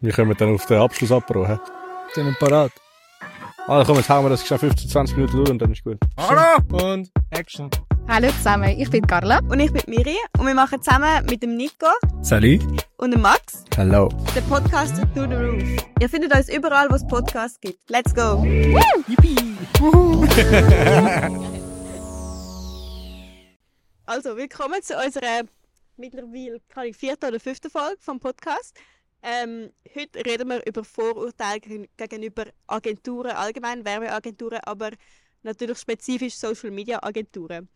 Wir kommen dann auf den Abschluss abbrauchen. Sind wir parat? Ah, komm, jetzt hauen wir das geschafft 15, 20 Minuten durch und dann ist gut. Hallo! Und Action. Hallo zusammen, ich bin Carla. Und ich bin Miri und wir machen zusammen mit dem Nico Salut. und dem Max Hello. den Podcast Through the Roof. Ihr findet uns überall, wo es Podcasts gibt. Let's go! Also, willkommen zu unserer mittlerweile kann ich, vierten oder fünften Folge vom Podcast. Ähm, heute reden wir über Vorurteile gegen- gegenüber Agenturen, allgemein Werbeagenturen, aber natürlich spezifisch Social Media Agenturen.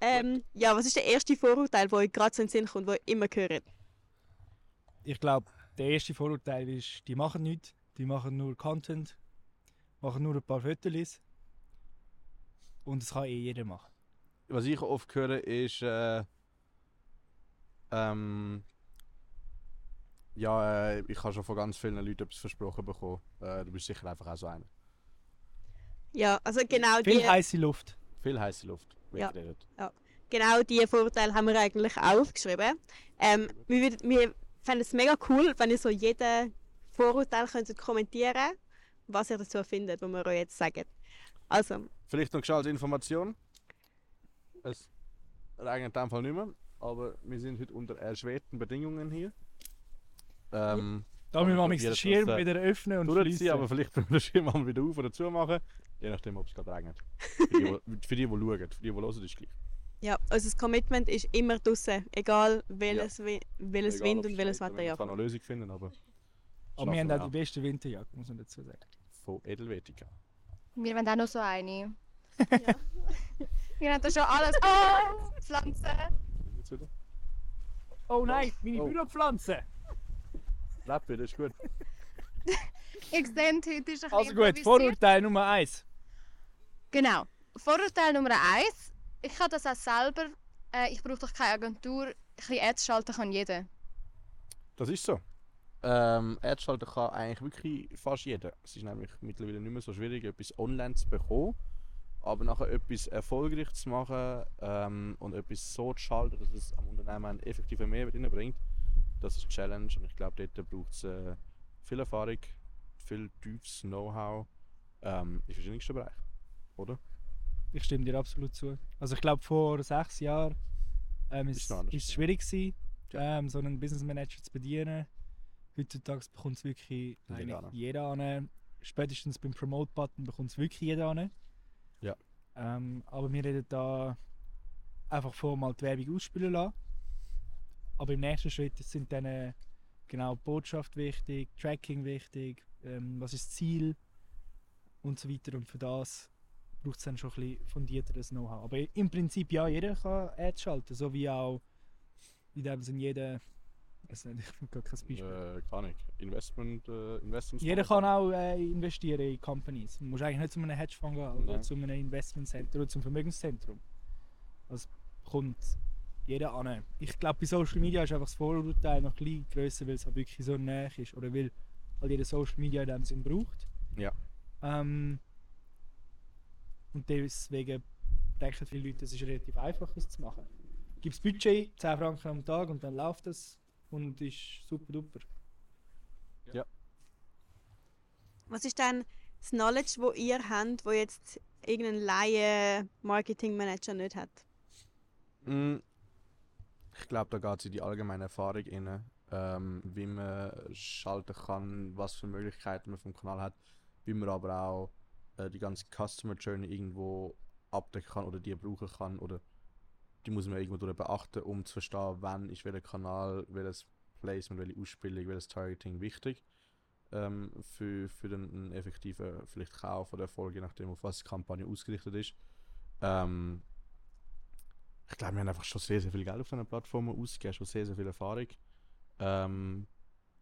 Ähm, ja, was ist der erste Vorurteil, wo euch gerade so in den Sinn kommt, wo ihr immer hört? Ich glaube, der erste Vorurteil ist, die machen nichts, die machen nur Content, machen nur ein paar Fotos und das kann eh jeder machen. Was ich oft höre, ist, äh, ähm, ja, äh, ich habe schon von ganz vielen Leuten etwas versprochen bekommen. Äh, du bist sicher einfach auch so einer. Ja, also genau Viel die, heiße Luft. Viel heiße Luft. Ja. weggeredet. genau die Vorurteile haben wir eigentlich auch aufgeschrieben. Ähm, wir, würden- wir fänden es mega cool, wenn ihr so jeden Vorurteil könntet kommentieren was ihr dazu findet, was wir euch jetzt sagen. Also, Vielleicht noch schnell als Information. Es regnet in dem Fall nicht mehr, aber wir sind heute unter erschwerten Bedingungen hier. Ähm, Da müssen wir mal den Schirm das, äh, wieder öffnen und schließen. aber vielleicht müssen wir den Schirm mal wieder auf oder zu machen. Je nachdem, ob es gerade regnet. Für die, die, für die, die schauen. Für die, die hören, ist gleich. ja, unser Commitment ist immer draußen, egal welches, Wi- welches Egal, Wind und welches Wetter. Ja. zwar noch eine Lösung finden, aber Aber wir haben auch die beste Winterjacke, muss man dazu sagen. von Edelvetica. Wir wollen auch noch so eine. Wir haben da schon alles. Oh, Pflanzen. Oh nein, meine Oh. Büropflanze! Lebt wieder, ist gut. Ihr seht, heute ist ein Also bisschen gut, improvisiert. Vorurteil Nummer eins. Genau. Vorurteil Nummer eins. Ich habe das auch selber. Äh, ich brauche doch keine Agentur. Ein bisschen Ads schalten kann jeder. Das ist so. Ähm, Ads schalten kann eigentlich wirklich fast jeder. Es ist nämlich mittlerweile nicht mehr so schwierig, etwas online zu bekommen. Aber nachher etwas erfolgreich zu machen ähm, und etwas so zu schalten, dass es am Unternehmen einen effektiven Mehrwert bringt, das ist Challenge. Und ich glaube, dort braucht es äh, viel Erfahrung, viel tiefes Know-how ähm, in verschiedensten Bereichen. Oder? Ich stimme dir absolut zu. Also ich glaube vor sechs Jahren ähm, ist, Ist anders, ist es schwierig gewesen, ähm, so einen Business Manager zu bedienen. Heutzutage bekommt es wirklich Jeder jeder an. Spätestens beim Promote-Button bekommt es wirklich jeder an. Ja. Ähm, aber wir reden da einfach vor mal die Werbung ausspielen lassen. Aber im nächsten Schritt sind dann äh, genau Botschaft wichtig, Tracking wichtig, ähm, was ist das Ziel und so weiter. Und für das braucht es dann schon ein bisschen fundierteres Know-how. Aber im Prinzip ja, jeder kann Ads schalten, so wie auch in dem Sinne jeder, nicht, ich habe gar kein Beispiel. Äh, kann ich. Investment, äh, Investments Jeder kann auch äh, investieren in Companies. Du musst eigentlich nicht zu einem Hedgefonds gehen oder Nein. zu einem Investmentcenter oder zum Vermögenszentrum. Das kommt jeder an. Ich glaube, bei Social Media ist einfach das Vorurteil noch ein bisschen grösser, weil es halt wirklich so nah ist oder weil halt jeder Social Media in dem Sinn braucht. Ja. Ähm, und deswegen denken viele Leute, es ist relativ einfach, das zu machen. Gibt das Budget, 10 Franken am Tag und dann läuft das und ist super duper. Was ist denn das Knowledge, wo ihr habt, wo jetzt irgendein Laie-Marketing-Manager nicht hat? Mm, Ich glaube, da geht es in die allgemeine Erfahrung rein, ähm, wie man schalten kann, was für Möglichkeiten man vom Kanal hat, wie man aber auch äh, die ganze Customer Journey irgendwo abdecken kann oder die brauchen kann oder die muss man irgendwo beachten, um zu verstehen, wann ist welcher Kanal, welches Placement, welche Ausspielung, welches Targeting wichtig ähm, für, für den effektiven vielleicht Kauf oder Erfolg, je nachdem, auf was die Kampagne ausgerichtet ist. Ähm, ich glaube, wir haben einfach schon sehr, sehr viel Geld auf diesen Plattformen ausgegeben, schon sehr, sehr viel Erfahrung ähm,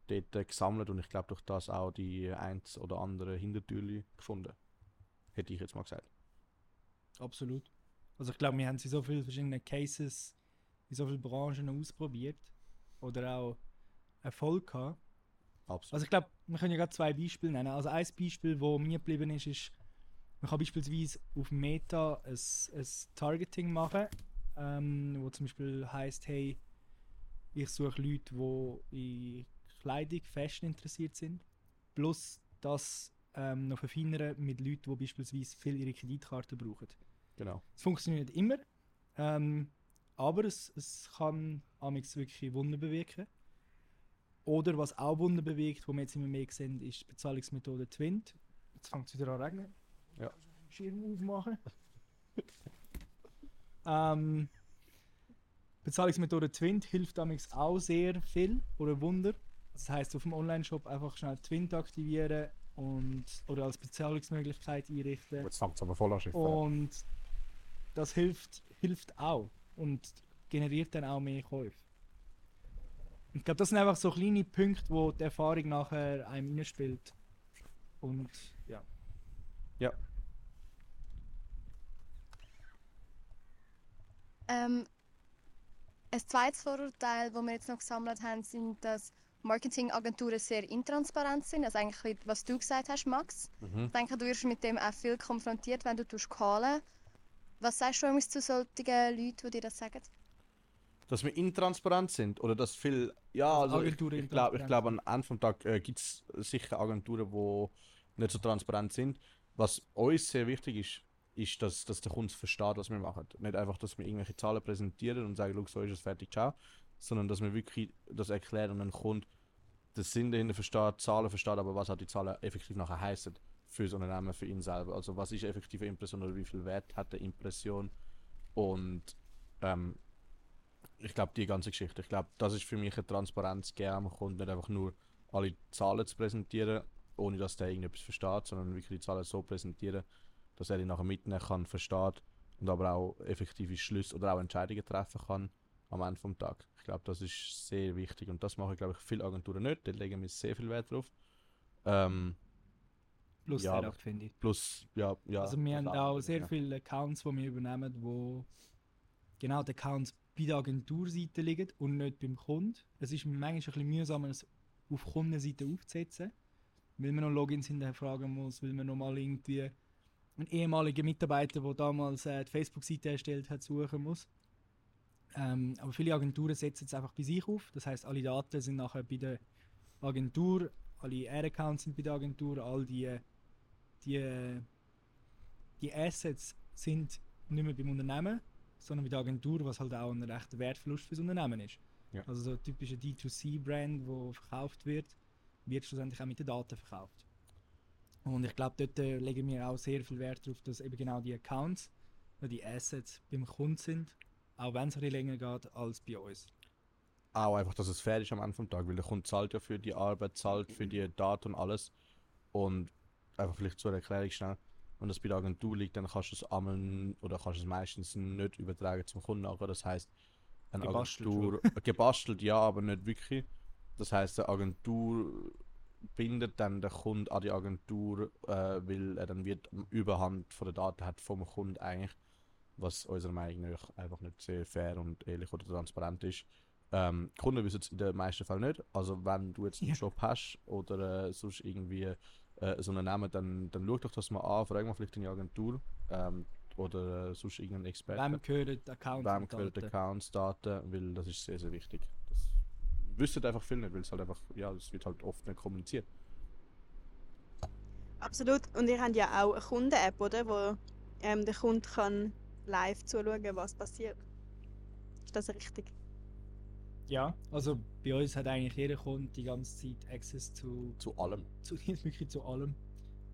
dort äh, gesammelt und ich glaube durch das auch die eins oder andere Hintertürli gefunden. Hätte ich jetzt mal gesagt. Absolut. Also ich glaube, wir haben sie so viele verschiedene Cases in so vielen Branchen ausprobiert oder auch Erfolg gehabt. Absolut. Also ich glaube, wir können ja gerade zwei Beispiele nennen. Also ein Beispiel, wo mir geblieben ist, ist, man kann beispielsweise auf Meta ein, ein Targeting machen, ähm, wo zum Beispiel heißt, hey, ich suche Leute, die in Kleidung, Fashion interessiert sind. Plus das ähm, noch verfeinern mit Leuten, die beispielsweise viel ihre Kreditkarte brauchen. Genau. Es funktioniert nicht immer, ähm, aber es, es kann amigs wirklich Wunder bewirken. Oder was auch Wunder bewirkt, wo wir jetzt immer mehr sehen, ist die Bezahlungsmethode Twint. Jetzt fängt es wieder an regnen. Ja. Schirm aufmachen. ähm, Bezahlungsmethode Twint hilft amigs auch sehr viel oder Wunder. Das heißt, auf dem Online-Shop einfach schnell Twint aktivieren und oder als Bezahlungsmöglichkeit einrichten. Jetzt fängt es aber voll an Schiff. Und das hilft, hilft auch und generiert dann auch mehr Käufe. Ich glaube, das sind einfach so kleine Punkte, wo die Erfahrung nachher einem reinspielt. Und ja. Ja. Ähm, ein zweites Vorurteil, das wir jetzt noch gesammelt haben, sind, dass Marketingagenturen sehr intransparent sind. Also eigentlich, was du gesagt hast, Max. Mhm. Ich denke, du wirst mit dem auch viel konfrontiert, wenn du callen Was sagst du übrigens zu solchen Leuten, die dir das sagen? Dass wir intransparent sind oder dass viel. Ja, Dass also ich, Agenturen ich glaube, glaub, am Ende vom Tag äh, gibt es sicher Agenturen, die nicht so transparent sind. Was uns sehr wichtig ist, ist, dass, dass der Kunde versteht, was wir machen. Nicht einfach, dass wir irgendwelche Zahlen präsentieren und sagen, so ist es fertig, ciao. Sondern dass wir wirklich das erklären und ein Kunde den Sinn dahinter versteht, Zahlen versteht, aber was hat die Zahlen effektiv nachher heißen für das Unternehmen, für ihn selber. Also was ist effektive Impression oder wie viel Wert hat eine Impression und ähm, ich glaube, die ganze Geschichte. Ich glaube, das ist für mich eine Transparenz gegeben am Kunden, nicht einfach nur alle Zahlen zu präsentieren, ohne dass der irgendetwas versteht, sondern wirklich die Zahlen so präsentieren, dass er die nachher mitnehmen kann, versteht und aber auch effektive Schlüsse oder auch Entscheidungen treffen kann am Ende vom Tag. Ich glaube, das ist sehr wichtig und das machen, glaube ich, viele Agenturen nicht. Da legen wir sehr viel Wert drauf. Ähm, Plus Ja, aber- finde ich. plus, ja, ja. also wir haben auch sehr ja. viele Accounts, die wir übernehmen, wo genau die Accounts bei der Agenturseite liegen und nicht beim Kunden. Es ist manchmal ein bisschen mühsam, es auf Kundenseite aufzusetzen, weil man noch Logins hinterfragen muss, weil man noch mal irgendwie einen ehemaligen Mitarbeiter, der damals äh, die Facebook-Seite erstellt hat, suchen muss. Ähm, aber viele Agenturen setzen es einfach bei sich auf. Das heißt, alle Daten sind nachher bei der Agentur, alle Ad-Accounts sind bei der Agentur, all die, die, die Assets sind nicht mehr beim Unternehmen, sondern bei der Agentur, was halt auch ein rechter Wertverlust fürs Unternehmen ist. Ja. Also so ein typischer D2C-Brand, wo verkauft wird, wird schlussendlich auch mit den Daten verkauft. Und ich glaube, dort äh, legen wir auch sehr viel Wert darauf, dass eben genau die Accounts, äh, die Assets beim Kunden sind, auch wenn es ein bisschen länger geht als bei uns. auch einfach, dass es fair ist am Ende vom Tag, weil der Kunde zahlt ja für die Arbeit, zahlt für die Daten und alles. Und einfach vielleicht zur Erklärung schnell, wenn das bei der Agentur liegt, dann kannst du es einmal oder kannst es meistens nicht übertragen zum Kunden nachher. Das heißt, eine Gebastelt Agentur gebastelt ja, aber nicht wirklich. Das heißt, eine Agentur bindet dann den Kunden an die Agentur, äh, weil er dann wird Überhand von der Daten hat vom Kunden eigentlich, was unserer Meinung nach einfach nicht sehr fair und ehrlich oder transparent ist. Ähm, die Kunden wissen es in den meisten Fällen nicht. Also wenn du jetzt einen Ja. Job hast oder äh, sonst irgendwie äh, so einen Namen, dann, dann schau doch das mal an, frag mal vielleicht deine Agentur ähm, oder äh, sonst irgendeinen Experten. Wem gehören die Accounts? Wem gehören die? Accounts, Daten, weil das ist sehr, sehr wichtig. Wissen einfach viele nicht, weil es halt einfach, ja, es wird halt oft nicht kommuniziert. Absolut. Und ihr habt ja auch eine Kunden-App, oder? Wo ähm, der Kunde kann live zuschauen, was passiert. Ist das richtig? Ja, also bei uns hat eigentlich jeder Kunde die ganze Zeit Access zu, Zu allem. zu wirklich zu allem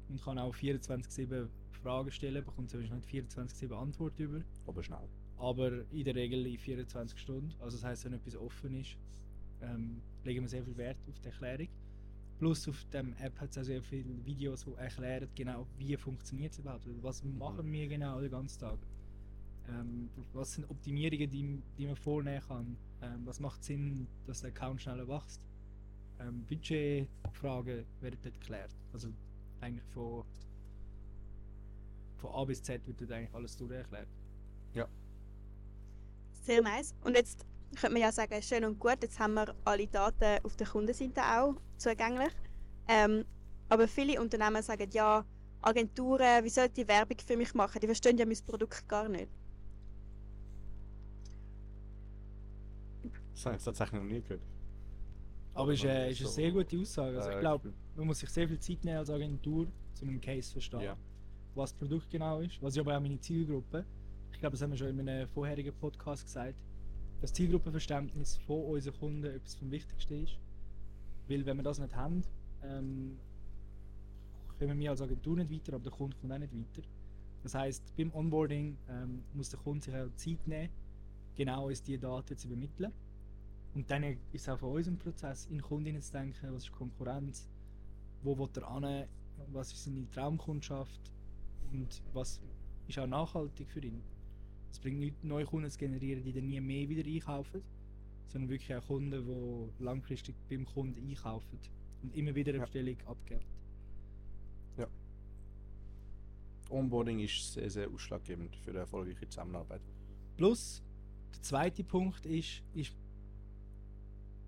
und kann auch 24/7 Fragen stellen, bekommt sowieso nicht 24/7 Antwort über, Aber schnell. aber in der Regel in 24 Stunden. Also das heißt, wenn etwas offen ist, ähm, legen wir sehr viel Wert auf die Erklärung. Plus auf dem App hat es auch sehr viele Videos, die erklären genau, wie funktioniert es überhaupt, also was machen wir genau den ganzen Tag. Ähm, was sind Optimierungen, die, die man vornehmen kann? Ähm, was macht Sinn, dass der Account schneller wächst? Ähm, Budgetfragen werden dort geklärt. Also eigentlich von, von A bis Z wird dort eigentlich alles durch erklärt. Sehr nice. Und jetzt könnte man ja sagen, schön und gut, jetzt haben wir alle Daten auf der Kundenseite auch zugänglich. Ähm, aber viele Unternehmen sagen, ja, Agenturen, wie soll die Werbung für mich machen? Die verstehen ja mein Produkt gar nicht. Das habe ich tatsächlich noch nie gehört. Aber ist, äh, ist eine sehr gute Aussage. Also ich äh, glaube, man muss sich sehr viel Zeit nehmen als Agentur, um einen Case zu verstehen, Ja. was das Produkt genau ist, was ist aber auch meine Zielgruppe. Ich glaube, das haben wir schon in einem vorherigen Podcast gesagt. Das Zielgruppenverständnis von unseren Kunden etwas vom Wichtigsten ist. Weil wenn wir das nicht haben, ähm, kommen wir als Agentur nicht weiter, aber der Kunde kommt auch nicht weiter. Das heißt, beim Onboarding ähm, muss der Kunde sich auch Zeit nehmen, genau uns diese Daten zu übermitteln. Und dann ist es auch von unserem Prozess, in Kundinnen zu denken, was ist Konkurrenz, wo will er an, was ist seine Traumkundschaft und was ist auch nachhaltig für ihn. Es bringt nichts, neue Kunden zu generieren, die dann nie mehr wieder einkaufen, sondern wirklich auch Kunden, die langfristig beim Kunden einkaufen und immer wieder eine Ja. Bestellung abgeben. Onboarding ist sehr, sehr ausschlaggebend für eine erfolgreiche Zusammenarbeit. Plus, der zweite Punkt ist, ist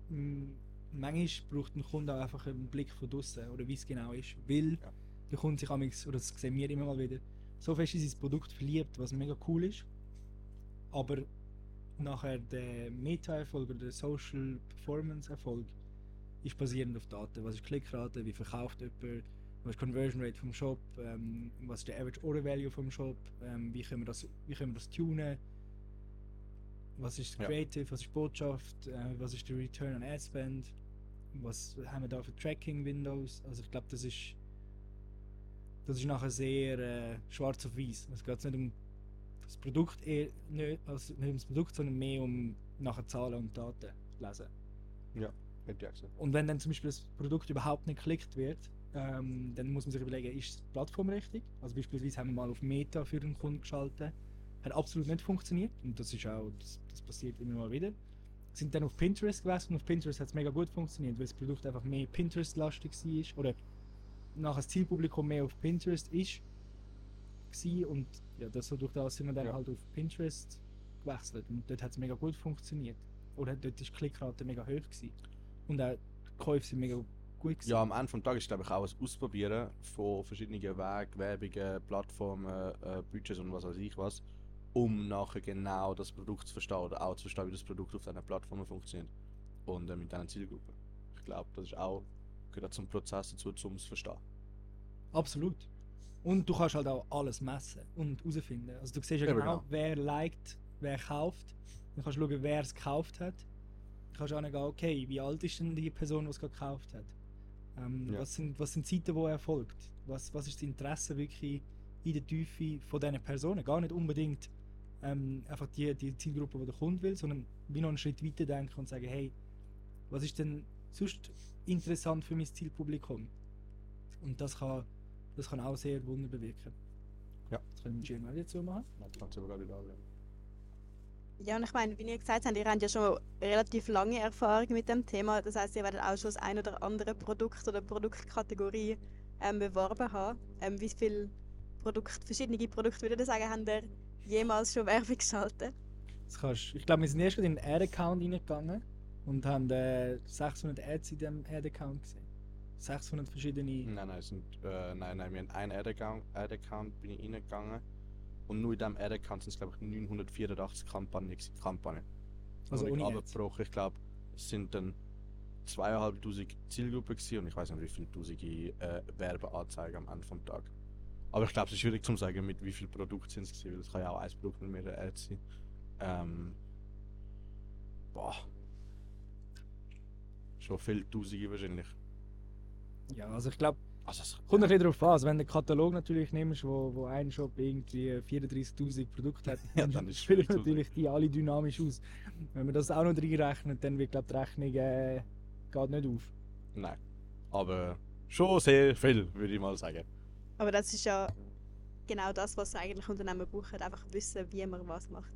m, manchmal braucht ein Kunde auch einfach einen Blick von draußen oder wie es genau ist. Weil Ja. der Kunde sich amigs, oder das sehen wir immer mal wieder, so fest in sein Produkt verliebt, was mega cool ist. Aber nachher der Meta-Erfolg oder der Social Performance-Erfolg ist basierend auf Daten. Was ist Klickrate, wie verkauft jemand, was ist die Conversion Rate vom Shop, ähm, was ist der Average Order Value vom Shop, ähm, wie, können wir das, wie können wir das tunen, was ist Ja. Creative, was ist Botschaft, äh, was ist der Return on Ad Spend, was haben wir da für Tracking Windows. Also ich glaube, das ist das ist nachher sehr äh, schwarz auf weiß. Es geht nicht um das Produkt, eher, nicht, also nicht um das Produkt, sondern mehr um nachher Zahlen und Daten lesen. Hätte ich auch gesagt. Und wenn dann zum Beispiel das Produkt überhaupt nicht geklickt wird, ähm, dann muss man sich überlegen, ist die Plattform richtig? Also beispielsweise haben wir mal auf Meta für einen Kunden geschaltet, hat absolut nicht funktioniert und das ist auch, das, das passiert immer mal wieder. Sind dann auf Pinterest gewesen und auf Pinterest hat es mega gut funktioniert, weil das Produkt einfach mehr Pinterest-lastig war oder nachher das Zielpublikum mehr auf Pinterest ist war und ja, das, so durch das sind wir dann Ja. halt auf Pinterest gewechselt und dort hat es mega gut funktioniert. Oder dort ist die Klickrate mega hoch gewesen. Und auch die Käufe sind mega gut gewesen. Ja, am Ende des Tages ist glaube ich auch ein Ausprobieren von verschiedenen Wegen, Werbungen, Plattformen, äh, Budgets und was weiß ich was, um nachher genau das Produkt zu verstehen oder auch zu verstehen, wie das Produkt auf diesen Plattformen funktioniert und äh, mit diesen Zielgruppen. Ich glaube, das ist auch gehört auch zum Prozess dazu, um es zu verstehen. Absolut. Und du kannst halt auch alles messen und herausfinden. Also du siehst ja Ja, genau, genau. wer liked, wer kauft. Dann kannst du schauen, wer es gekauft hat. Dann kannst du auch gehen, okay, wie alt ist denn die Person, die es gerade gekauft hat? Ähm, Ja. was, sind, was sind die Zeiten, wo er folgt? Was, was ist das Interesse wirklich in der Tiefe von diesen Personen? Gar nicht unbedingt ähm, einfach die, die Zielgruppe, die der Kunde will, sondern wie noch einen Schritt weiter denken und sagen, hey, was ist denn sonst interessant für mein Zielpublikum? Und das kann, das kann auch sehr Wunder bewirken. Ja. Das können wir Jim dazu machen. Das kannst du aber gerade wieder Ja, und ich meine, wie ihr gesagt habt, ihr habt ja schon relativ lange Erfahrung mit dem Thema. Das heißt, ihr werdet auch schon das ein oder andere Produkt oder Produktkategorie ähm, beworben haben. Ähm, wie viele Produkt, verschiedene Produkte, würde ich sagen, habt ihr jemals schon Werbung geschaltet? Das kannst, ich glaube, wir sind erst in den Ad-Account reingegangen und haben äh, 600 Ads in diesem Ad-Account gesehen. 600 verschiedene. Nein, nein, sind, äh, nein, nein, wir haben einen Ad-Account, Ad-Account bin ich reingegangen und nur in diesem Ad-Account sind es glaube ich 984 Kampagnen, Kampagnen. Also ohne abgebrochen. Ich glaube, es sind dann zweieinhalbtausend Zielgruppen gewesen und ich weiß nicht, wie viele tausende äh, Werbeanzeigen am Ende vom Tag. Aber ich glaube, es ist schwierig zu sagen, mit wie viel Produkten sind es gewesen, weil es kann ja auch ein Produkt mit mehreren Ads sein. Ähm, boah. Schon viele Tausende wahrscheinlich. Ja, also ich glaube, Also es, kommt ein bisschen darauf an. Also wenn du den Katalog natürlich nimmst, wo, wo ein Shop irgendwie 34.000 Produkte hat, Ja, dann, spielen natürlich die alle dynamisch aus. Wenn man das auch noch reinrechnet, dann wird glaube die Rechnung äh, geht nicht auf. Nein. Aber schon sehr viel, würde ich mal sagen. Aber das ist ja genau das, was eigentlich Unternehmen brauchen. Einfach wissen, wie man was macht.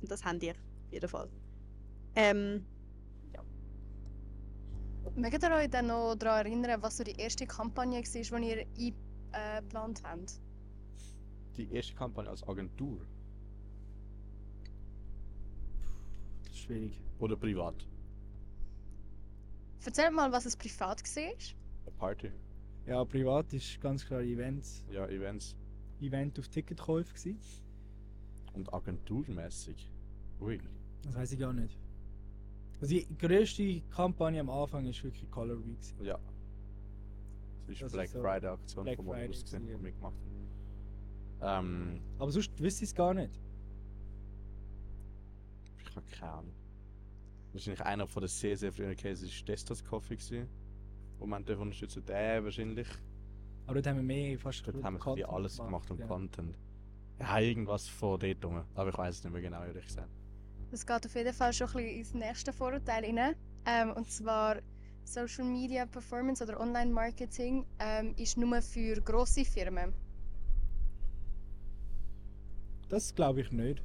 Und das habt ihr auf jeden Fall. Ähm, Mögt ihr euch dann noch daran erinnern, was so die erste Kampagne war, die ihr eingeplant habt? Die erste Kampagne als Agentur Das ist schwierig. oder privat? Erzählt mal, was es privat war. Eine Party? Ja, privat ist ganz klar Events. Ja, Events. Event auf Ticketkäufe. Und agenturmäßig. Ui. Das weiß ich gar nicht. Also die grösste Kampagne am Anfang ist wirklich Color Week. gewesen. Ja. Das ist Das ist Black so Friday Aktion Black von Friday Modus gesehen, gewesen, die ja. wir gemacht haben. Ähm, Aber sonst wüsste ich es gar nicht. ich habe keine Ahnung. Wahrscheinlich einer von den sehr, sehr frühen Cases war Destas Coffee gewesen. Wo man dürfen unterstützen, der wahrscheinlich. Aber dort haben wir mehr fast Dort haben wir Content alles gemacht und ja. Content. Ja, irgendwas von dort rum. Aber ich weiß es nicht mehr genau, ehrlich gesagt. Das geht auf jeden Fall schon ein bisschen ins nächste Vorurteil rein. Ähm, und zwar Social Media Performance oder Online Marketing ähm, ist nur für grosse Firmen. Das glaube ich nicht.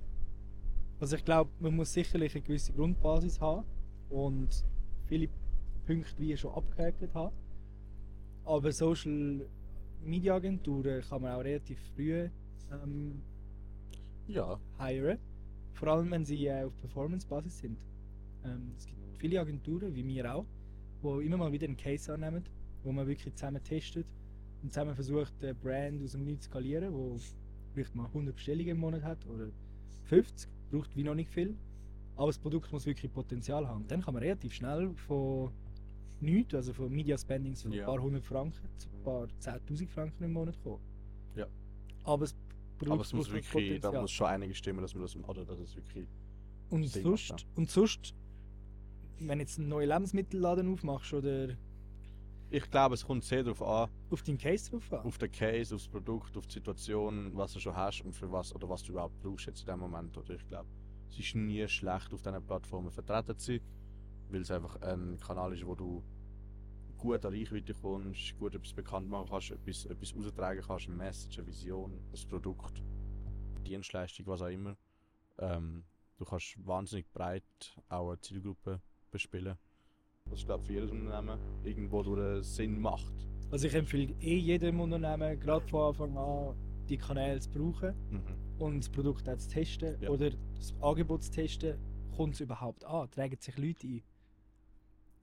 Also ich glaube, man muss sicherlich eine gewisse Grundbasis haben und viele Punkte wie schon abgehakt haben. Aber Social Media Agenturen kann man auch relativ früh ähm, Ja. hiren. Vor allem wenn sie äh, auf Performance-Basis sind. Ähm, es gibt viele Agenturen, wie wir auch, die immer mal wieder einen Case annehmen, wo man wirklich zusammen testet und zusammen versucht, eine Brand aus dem Nichts zu skalieren, wo vielleicht mal 100 Bestellungen im Monat hat oder 50, braucht wie noch nicht viel. Aber das Produkt muss wirklich Potenzial haben. Dann kann man relativ schnell von nichts, also von Media Spendings von Ja. ein paar hundert Franken zu ein paar 10.000 Franken im Monat kommen. Ja. Aber Produkt Aber es muss wirklich, da muss schon einige stimmen, dass wir das, oder dass es wirklich. Und Sinn macht, sonst, und sonst, wenn jetzt einen neuen Lebensmittelladen aufmachst oder Ich glaube, es kommt sehr darauf an, auf deinen Case drauf an. auf den Case, aufs Produkt, auf die Situation, was du schon hast und für was oder was du überhaupt brauchst jetzt in dem Moment. Oder ich glaube, es ist nie schlecht, auf diesen Plattformen vertreten zu sein, weil es einfach ein Kanal ist, wo du gut an Reichweite kommst, gut etwas bekannt machen kannst, etwas, etwas austragen kannst, eine Message, eine Vision, ein Produkt, Dienstleistung, was auch immer. Ähm, du kannst wahnsinnig breit auch eine Zielgruppe bespielen. Ist, glaube für jedes Unternehmen irgendwo durch Sinn macht. Also ich empfehle eh jedem Unternehmen, gerade von Anfang an, die Kanäle zu brauchen Mhm. und das Produkt auch zu testen Ja. oder das Angebot zu testen. Kommt es überhaupt an? Tragen sich Leute ein?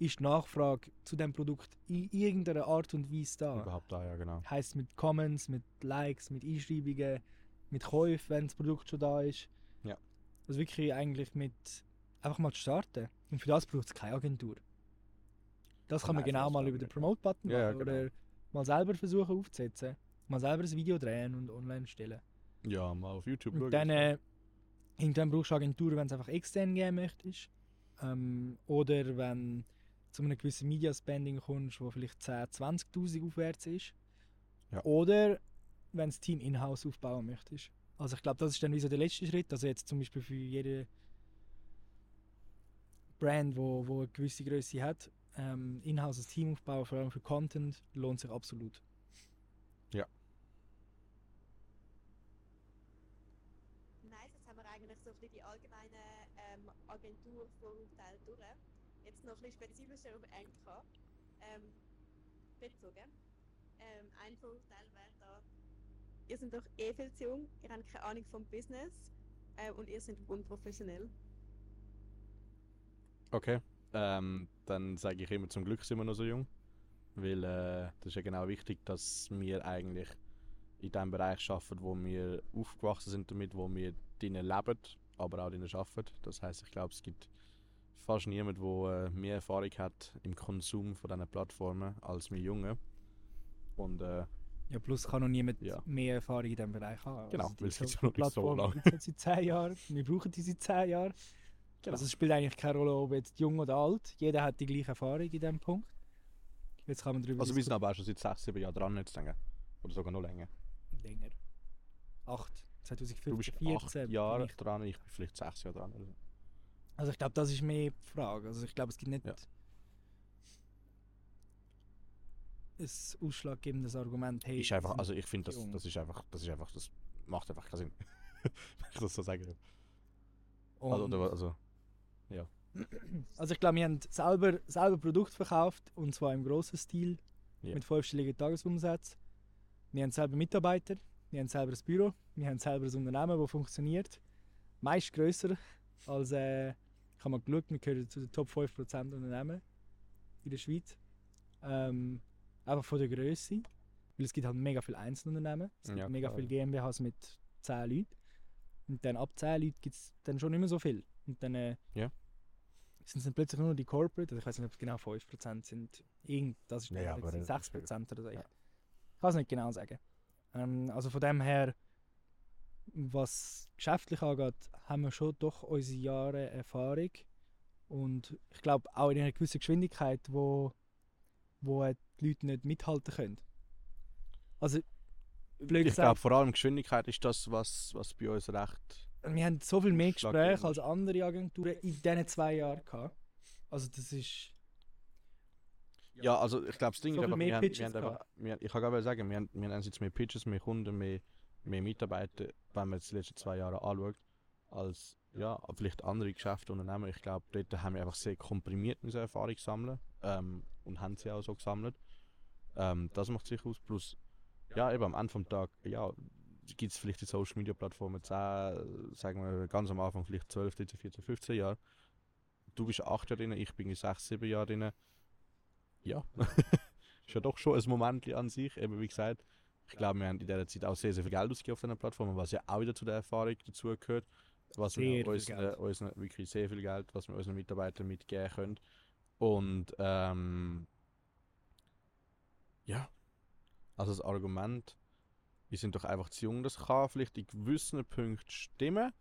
Ist die Nachfrage zu dem Produkt in irgendeiner Art und Weise da? Überhaupt da, ja, genau. Heißt mit Comments, mit Likes, mit Einschreibungen, mit Käufen, wenn das Produkt schon da ist. Ja. Also wirklich eigentlich mit einfach mal zu starten. Und für das braucht es keine Agentur. Das kann man Nein, genau mal über den. Promote-Button Ja, ja, machen genau. oder mal selber versuchen aufzusetzen. Mal selber ein Video drehen und online stellen. Ja, mal auf YouTube Und dann, äh, irgendwann brauchst du Agenturen, wenn es einfach extern geben möchtest. Ähm, oder wenn zu einem gewissen Media-Spending kommst, wo vielleicht 10.000, 20'000 aufwärts ist. Ja. Oder wenn du das Team in-house aufbauen möchtest. Also ich glaube, das ist dann wie so der letzte Schritt. Also jetzt zum Beispiel für jede Brand, wo, wo eine gewisse Größe hat, ähm, in-house ein Team aufbauen, vor allem für Content, lohnt sich absolut. Nice, jetzt haben wir eigentlich so ein bisschen die allgemeinen ähm, Agenturvorurteile durch. Jetzt noch ein spezifischer auf Enka ähm, bezogen. Ähm, ein Vorurteil wäre da, ihr seid doch eh viel zu jung, ihr habt keine Ahnung vom Business äh, und ihr seid unprofessionell. Okay. Ähm, dann sage ich immer, zum Glück sind wir noch so jung. Weil äh, das ist ja genau wichtig, dass wir eigentlich in dem Bereich arbeiten, wo wir aufgewachsen sind damit, wo wir drinnen leben, aber auch drinnen arbeiten. Das heißt, ich glaube, es gibt fast niemand, der äh, mehr Erfahrung hat im Konsum von diesen Plattformen als wir Jungen. Und äh, Ja, plus kann noch niemand Ja. mehr Erfahrung in diesem Bereich haben. Genau, die weil es ja noch nicht so lange. jetzt seit 10 Jahren. Wir brauchen die seit 10 Jahren. Genau. Also es spielt eigentlich keine Rolle, ob jetzt jung oder alt. Jeder hat die gleiche Erfahrung in diesem Punkt. Jetzt kann man darüber also wir sind aber auch schon seit 6, 7 Jahren dran, jetzt denke Oder sogar noch länger. länger. 8, 2015, Du bist 14 8 bin Jahre dran, ich bin vielleicht 6 Jahre dran. Oder so. Also ich glaube, das ist mehr die Frage. Also ich glaube, es gibt nicht Ja. ein ausschlaggebendes Argument. Hey, ist einfach, also ich finde, das, das ist einfach, das ist einfach, das macht einfach keinen Sinn. Wenn ich das so sagen. Und- Also, oder, also, Also ich glaube, wir haben selber, selber Produkt verkauft und zwar im grossen Stil Ja. mit fünfstelligen Tagesumsatz. Wir haben selber Mitarbeiter, wir haben selber ein Büro, wir haben selber ein Unternehmen, das funktioniert. Meist grösser als, äh, ich habe mal geschaut, wir gehören zu den Top 5% Unternehmen in der Schweiz. Ähm, einfach von der Größe, weil es gibt halt mega viele Einzelunternehmen, es gibt Ja, mega viele GmbHs mit 10 Leuten und dann ab 10 Leuten gibt es dann schon nicht mehr so viel. Und dann äh, Ja. sind es dann plötzlich nur noch die Corporate, also ich weiß nicht, ob es genau 5% sind. Irgend, das ist Ja, relativ 6% oder so. Ich kann es nicht genau sagen. Ähm, also von dem her, was geschäftlich angeht, haben wir schon doch unsere Jahre Erfahrung. Und ich glaube auch in einer gewissen Geschwindigkeit, wo, wo äh, die Leute nicht mithalten können. Also, blöd Ich glaube, vor allem Geschwindigkeit ist das, was, was bei uns recht. wir haben so viel mehr Gespräche als andere Agenturen in diesen zwei Jahren gehabt. Also das ist... Ja, also ich glaube, das Ding So ist einfach, mehr wir haben, wir haben einfach, wir, ich kann gerade sagen, wir haben, wir haben jetzt mehr Pitches, mehr Kunden, mehr, mehr Mitarbeiter, wenn man jetzt die letzten zwei Jahre anschaut, als ja, vielleicht andere Geschäfte, Unternehmen. Ich glaube, dort haben wir einfach sehr komprimiert unsere Erfahrung sammeln ähm, und haben sie auch so gesammelt. Ähm, das macht sich aus. Plus, ja, eben am Ende vom Tag, ja, gibt es vielleicht die Social Media Plattformen 10, äh, sagen wir ganz am Anfang vielleicht 12, 13, 14, 15 Jahre. Du bist 8 Jahre drin, ich bin in 6, 7 Jahren drin. Ja, ist ja doch schon ein Moment an sich. Eben wie gesagt, ich glaube, wir haben in dieser Zeit auch sehr, sehr viel Geld ausgegeben auf diesen Plattformen, was ja auch wieder zu der Erfahrung dazugehört. Was Sehr wir unseren, Geld. unseren, wirklich sehr viel Geld, was wir unseren Mitarbeitern mitgeben können. Und ähm, ja, also das Argument, wir sind doch einfach zu jung, das kann vielleicht in gewissen Punkten stimmen.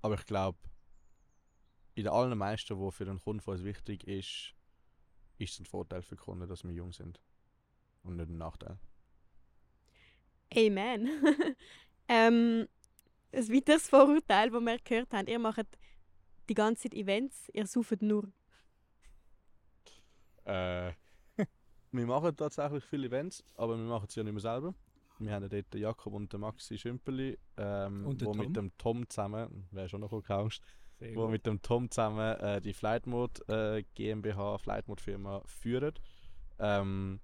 Aber ich glaube, in den allermeisten, wo für den Kunden von uns wichtig ist, ist es ein Vorteil für Kunden, dass wir jung sind. Und nicht ein Nachteil. Amen. ähm, ein weiteres Vorurteil, das wir gehört haben, ihr macht die ganze Zeit Events, ihr sauft nur. Äh, wir machen tatsächlich viele Events, aber wir machen sie ja nicht mehr selber. Wir haben ja dort den Jakob und den Maxi Schümperli, ähm, Und wo Tom. mit dem Tom zusammen, wäre schon noch keine Angst, Sehr wo gut. mit dem Tom zusammen äh, die Flight Mode äh, GmbH, Flight Mode Firma führen. Ähm,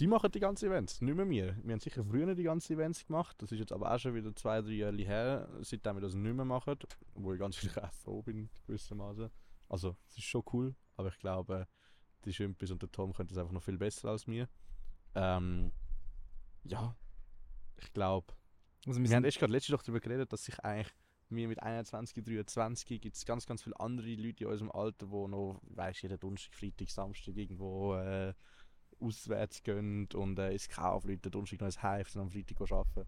die machen die ganzen Events, nicht mehr wir. Wir haben sicher früher die ganzen Events gemacht, das ist jetzt aber auch schon wieder zwei, drei Jahre her, seitdem wir das nicht mehr machen, wo ich ganz viel auch froh bin, gewissermaßen. Also, es ist schon cool, aber ich glaube, die Schimpis und der Tom können das einfach noch viel besser als mir. Ähm, ja, ich glaube, Also wir, wir haben erst gerade letztes Jahr darüber geredet, dass sich eigentlich mir mit 21, 23 gibt es ganz, ganz viele andere Leute in unserem Alter, die noch, weißt jeden Donnerstag, Freitag, Samstag irgendwo äh, auswärts gehen und äh, ins Kauf Leute Donnerstag noch ins Hive und am Freitag arbeiten.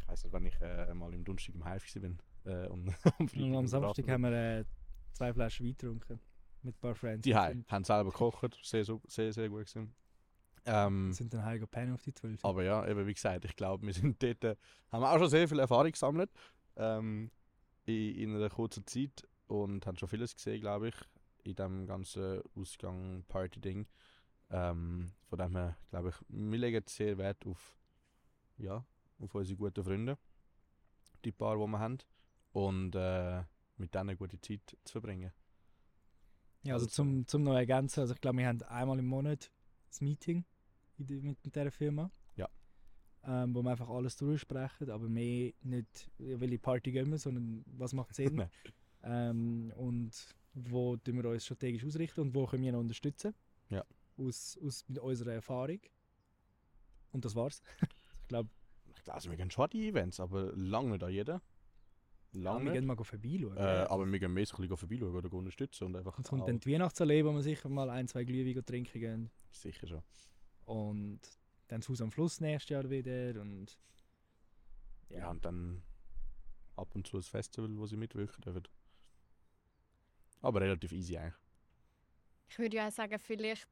Ich weiß nicht, wann ich äh, mal im Donnerstag im Hive bin. Äh, und am Freitag und am Samstag haben wir äh, zwei Flaschen Wein getrunken. Mit ein paar Friends. Die Und Hai haben selber gekocht, sehr, sehr, sehr gut gewesen. Ähm, Sind, dann heim pennen auf die 12. aber ja, eben wie gesagt, ich glaube, wir sind dort, äh, haben auch schon sehr viel Erfahrung gesammelt ähm, in, in einer kurzen Zeit und haben schon vieles gesehen, glaube ich, in dem ganzen Ausgang-Party-Ding. Ähm, von dem her, glaube ich, wir legen sehr Wert auf, ja, auf unsere guten Freunde, die paar, die wir haben, und äh, mit denen eine gute Zeit zu verbringen. Ja, also Also- zum, zum noch ergänzen, also ich glaube, wir haben einmal im Monat ein Meeting die, mit, dieser Firma. Ja. Ähm, wo wir einfach alles durchsprechen, aber mehr nicht, welche Party gehen wir, sondern was macht Sinn. Ähm, und wo tun wir uns strategisch ausrichten und wo können wir noch unterstützen. Ja. Aus, aus mit unserer Erfahrung. Und das war's. ich glaube, also wir gehen schon an die Events, aber lange nicht an jeden. ja, Lange wir nicht. gehen mal vorbeischauen. Äh, aber wir gehen bisschen vorbeischauen oder unterstützen und einfach Und es kommt dann die Weihnachtsallee, wo wir sicher mal ein, zwei Glühwein trinken gehen. sicher schon. Und dann das Haus am Fluss nächstes Jahr wieder. Und Ja. und dann ab und zu ein Festival, wo sie mitwirken dürfen. Aber relativ easy eigentlich. Ich würde ja auch sagen, vielleicht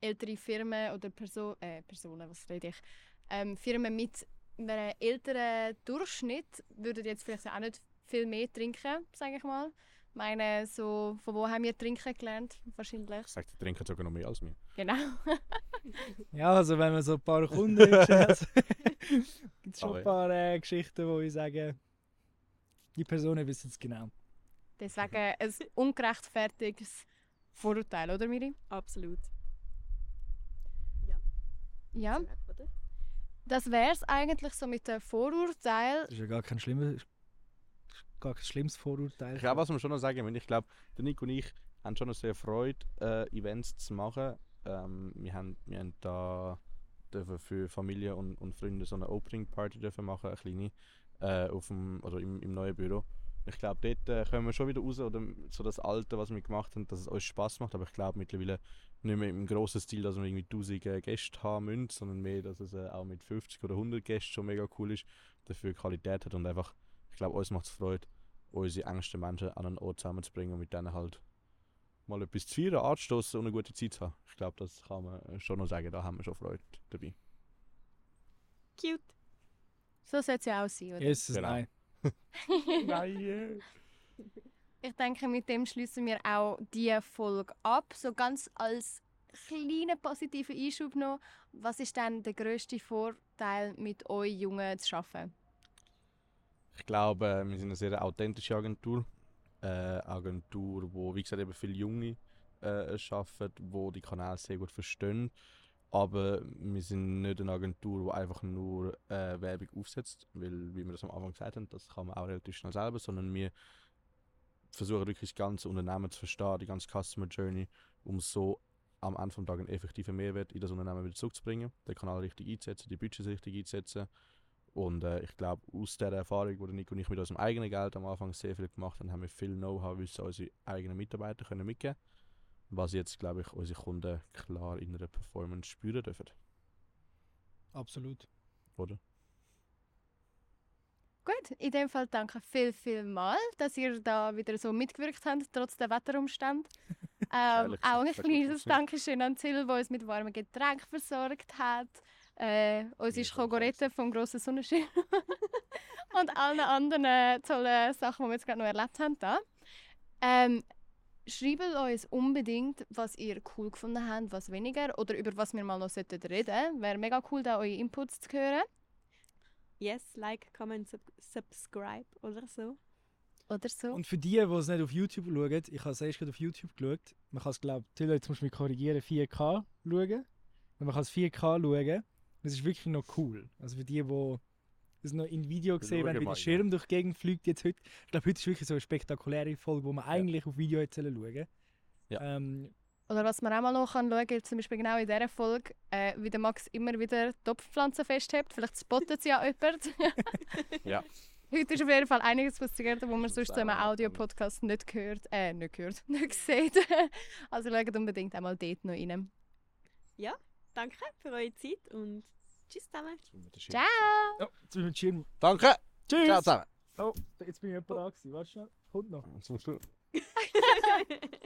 ältere Firmen oder Perso äh, Personen, was rede ich? Ähm, Firmen mit einem älteren Durchschnitt würden jetzt vielleicht auch nicht viel mehr trinken, sage ich mal. Ich meine, so, von wo haben wir trinken gelernt? Wahrscheinlich. Ich sage, die trinken sogar noch mehr als mir. Genau. ja, also wenn man so ein paar Kunden hat, gibt es schon ein paar äh, Geschichten, wo ich sage, die Personen wissen es genau. Deswegen ein ungerechtfertigtes Vorurteil, oder Miri? Absolut. Ja, das wäre es eigentlich so mit dem Vorurteil. Das ist ja gar kein schlimmes, gar kein schlimmes Vorurteil. Ich glaube, was man schon noch sagen will, ich glaube, der Nico und ich haben schon noch sehr Freude, äh, Events zu machen. Ähm, wir, haben, wir haben da dürfen für Familie und, und Freunde so eine Opening Party dürfen machen, eine kleine, äh, auf dem, oder im, im neuen Büro. Ich glaube, dort äh, kommen wir schon wieder raus, oder so das Alte, was wir gemacht haben, dass es uns Spaß macht. Aber ich glaube mittlerweile nicht mehr im grossen Stil, dass wir irgendwie 1000 äh, Gäste haben müssen, sondern mehr, dass es äh, auch mit 50 oder 100 Gästen schon mega cool ist, dafür Qualität hat und einfach, ich glaube, uns macht es Freude, unsere engsten Menschen an einen Ort zusammenzubringen und mit denen halt mal etwas zu feiern, anzustoßen und eine gute Zeit zu haben. Ich glaube, das kann man äh, schon noch sagen, da haben wir schon Freude dabei. Cute. So sollte es ja auch sein, oder? Jesus, Genau. nein. Nein! Ich denke, mit dem schließen wir auch diese Folge ab. So ganz als kleinen positiven Einschub noch. Was ist denn der grösste Vorteil, mit euch Jungen zu arbeiten? Ich glaube, äh, wir sind eine sehr authentische Agentur. Äh, Agentur, wo wie gesagt eben viele Junge äh, arbeiten, wo die Kanäle sehr gut verstehen. Aber wir sind nicht eine Agentur, die einfach nur äh, Werbung aufsetzt, weil, wie wir das am Anfang gesagt haben, das kann man auch relativ schnell selber, sondern wir versuchen wirklich das ganze Unternehmen zu verstehen, die ganze Customer Journey, um so am Ende des Tages einen effektiven Mehrwert in das Unternehmen wieder zurückzubringen, den Kanal richtig einzusetzen, die Budgets richtig einzusetzen. Und äh, ich glaube, aus der Erfahrung, die Nico und ich mit unserem eigenen Geld am Anfang sehr viel gemacht haben, haben wir viel Know-how, wissen unsere eigenen Mitarbeiter können mitgeben was jetzt, glaube ich, unsere Kunden klar in einer Performance spüren dürfen, Absolut. oder? Gut, in dem Fall danke viel, viel mal, dass ihr da wieder so mitgewirkt habt, trotz der Wetterumstände. ähm, auch ein kleines. Dankeschön an Zill, der uns mit warmen Getränken versorgt hat. Äh, uns ist voll retten vom grossen Sonnenschein. Und allen anderen äh, tollen Sachen, die wir jetzt gerade noch erlebt haben. Da. Ähm, schreibt uns unbedingt, was ihr cool gefunden habt, was weniger. Oder über was wir mal noch sollten reden Wäre mega cool, da eure Inputs zu hören. Yes, like, comment, sub subscribe oder so. Oder so. Und für die, die es nicht auf YouTube schauen, ich habe es erst gerade auf YouTube geschaut, man kann es glaube ich, jetzt musst du mich korrigieren, 4K schauen. Und man kann es 4K schauen. Das ist wirklich noch cool. Also für die, die es noch in Video gesehen mal, der Schirm durch die Gegend fliegt jetzt heute. Ich glaube, heute ist wirklich so eine spektakuläre Folge, wo man eigentlich auf Video hätte schauen sollen. Ja. Ähm, Oder was man auch mal noch kann schauen kann, zum Beispiel genau in dieser Folge, äh, wie der Max immer wieder Topfpflanzen festhält. Vielleicht spottet sie ja jemand. Ja. Heute ist auf jeden Fall einiges passiert, wo man Das sonst ist so im auch noch Audio-Podcast nicht gehört, äh, nicht gehört, nicht sieht. also schaut unbedingt einmal dort noch rein. Danke für eure Zeit und tschüss zusammen. Ciao! oh, jetzt bin ich mit Schirm. Danke! Tschüss! Ciao zusammen! Oh, jetzt bin ich jemand da gewesen. Warte schnell. Kommt noch. Zum Schluss.